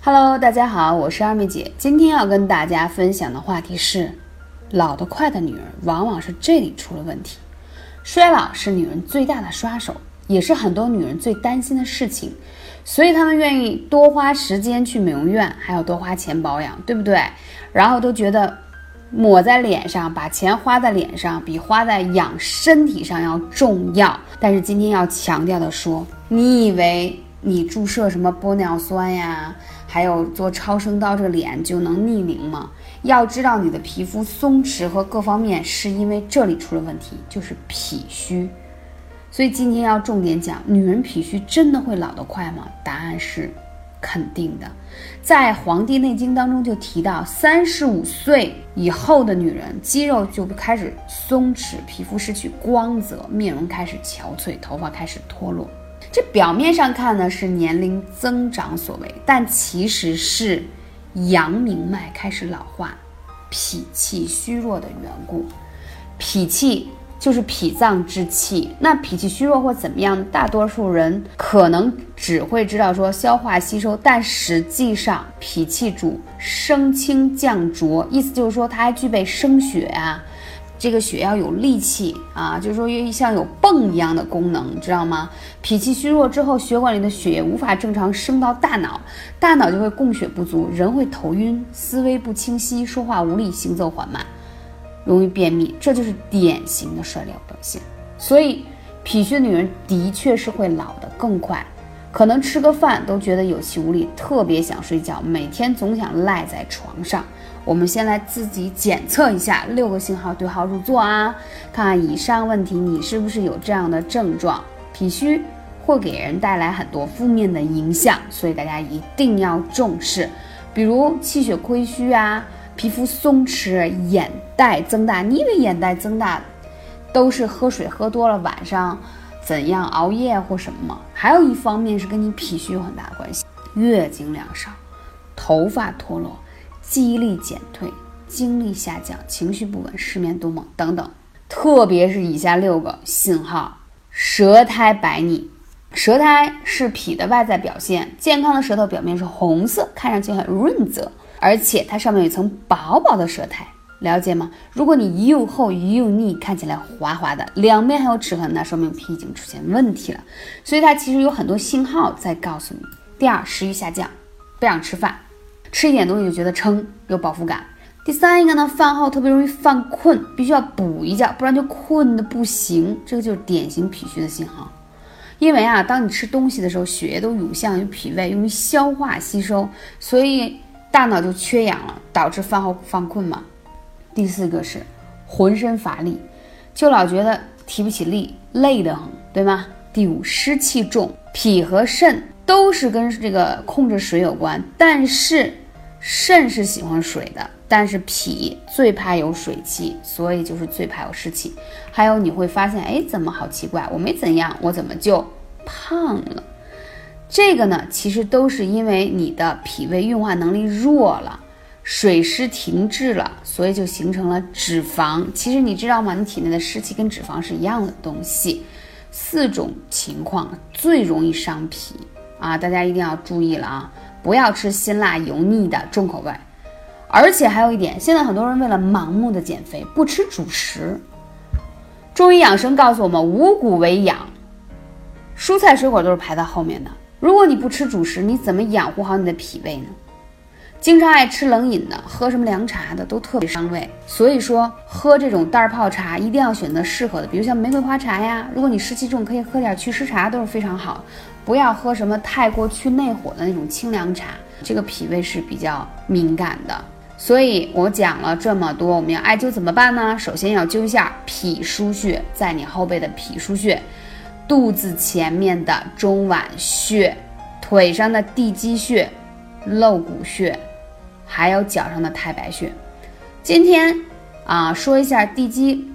Hello，大家好，我是二妹姐。今天要跟大家分享的话题是，老得快的女人往往是这里出了问题。衰老是女人最大的杀手，也是很多女人最担心的事情，所以她们愿意多花时间去美容院，还要多花钱保养，对不对？然后都觉得抹在脸上，把钱花在脸上，比花在养身体上要重要。但是今天要强调的说，你以为你注射什么玻尿酸呀？还有做超声刀，这个脸就能逆龄吗？要知道你的皮肤松弛和各方面是因为这里出了问题，就是脾虚。所以今天要重点讲，女人脾虚真的会老得快吗？答案是肯定的。在《黄帝内经》当中就提到，三十五岁以后的女人肌肉就开始松弛，皮肤失去光泽，面容开始憔悴，头发开始脱落。这表面上看呢是年龄增长所为，但其实是阳明脉开始老化，脾气虚弱的缘故。脾气就是脾脏之气，那脾气虚弱或怎么样，大多数人可能只会知道说消化吸收，但实际上脾气主升清降浊，意思就是说它还具备生血啊。这个血要有力气啊，就是说像有泵一样的功能，知道吗？脾气虚弱之后，血管里的血液无法正常升到大脑，大脑就会供血不足，人会头晕、思维不清晰、说话无力、行走缓慢，容易便秘，这就是典型的衰老表现。所以，脾虚的女人的确是会老得更快，可能吃个饭都觉得有气无力，特别想睡觉，每天总想赖在床上。我们先来自己检测一下六个信号，对号入座啊！看看以上问题，你是不是有这样的症状？脾虚会给人带来很多负面的影响，所以大家一定要重视。比如气血亏虚啊，皮肤松弛，眼袋增大。你以为眼袋增大都是喝水喝多了，晚上怎样熬夜或什么吗？还有一方面是跟你脾虚有很大的关系。月经量少，头发脱落。记忆力减退、精力下降、情绪不稳、失眠多梦等等，特别是以下六个信号：舌苔白腻，舌苔是脾的外在表现。健康的舌头表面是红色，看上去很润泽，而且它上面有一层薄薄的舌苔，了解吗？如果你又厚又腻，看起来滑滑的，两边还有齿痕，那说明脾已经出现问题了。所以它其实有很多信号在告诉你。第二，食欲下降，不想吃饭。吃一点东西就觉得撑，有饱腹感。第三一个呢，饭后特别容易犯困，必须要补一觉，不然就困的不行。这个就是典型脾虚的信号。因为啊，当你吃东西的时候，血液都涌向于脾胃，用于消化吸收，所以大脑就缺氧了，导致饭后犯困嘛。第四个是浑身乏力，就老觉得提不起力，累得很，对吗？第五，湿气重，脾和肾。都是跟这个控制水有关，但是肾是喜欢水的，但是脾最怕有水气，所以就是最怕有湿气。还有你会发现，哎，怎么好奇怪？我没怎样，我怎么就胖了？这个呢，其实都是因为你的脾胃运化能力弱了，水湿停滞了，所以就形成了脂肪。其实你知道吗？你体内的湿气跟脂肪是一样的东西。四种情况最容易伤脾。啊，大家一定要注意了啊！不要吃辛辣油腻的重口味，而且还有一点，现在很多人为了盲目的减肥，不吃主食。中医养生告诉我们，五谷为养，蔬菜水果都是排在后面的。如果你不吃主食，你怎么养护好你的脾胃呢？经常爱吃冷饮的，喝什么凉茶的，都特别伤胃。所以说，喝这种袋泡茶一定要选择适合的，比如像玫瑰花茶呀。如果你湿气重，可以喝点祛湿茶，都是非常好。不要喝什么太过去内火的那种清凉茶，这个脾胃是比较敏感的。所以我讲了这么多，我们要艾灸怎么办呢？首先要灸一下脾腧穴，在你后背的脾腧穴，肚子前面的中脘穴，腿上的地基穴、肋骨穴。还有脚上的太白穴，今天啊说一下地基、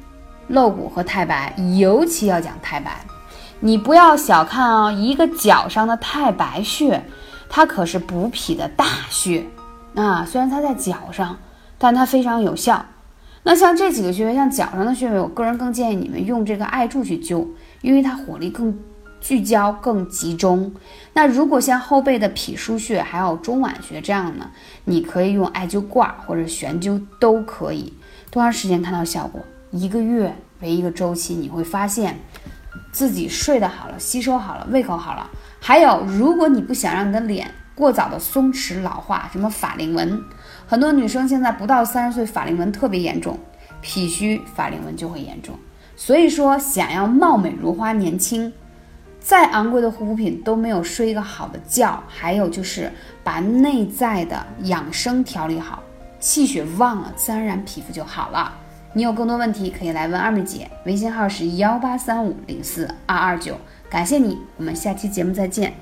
肋骨和太白，尤其要讲太白。你不要小看啊，一个脚上的太白穴，它可是补脾的大穴啊。虽然它在脚上，但它非常有效。那像这几个穴位，像脚上的穴位，我个人更建议你们用这个艾柱去灸，因为它火力更聚焦更集中。那如果像后背的脾腧穴还有中脘穴这样呢，你可以用艾灸挂或者悬灸都可以。多长时间看到效果？一个月为一个周期，你会发现自己睡得好了，吸收好了，胃口好了。还有，如果你不想让你的脸过早的松弛老化，什么法令纹，很多女生现在不到三十岁法令纹特别严重，脾虚法令纹就会严重。所以说，想要貌美如花、年轻，再昂贵的护肤品都没有睡一个好的觉。还有就是把内在的养生调理好，气血旺了，自然皮肤就好了。你有更多问题可以来问二妹姐，微信号是幺八三五零四二二九。感谢你，我们下期节目再见。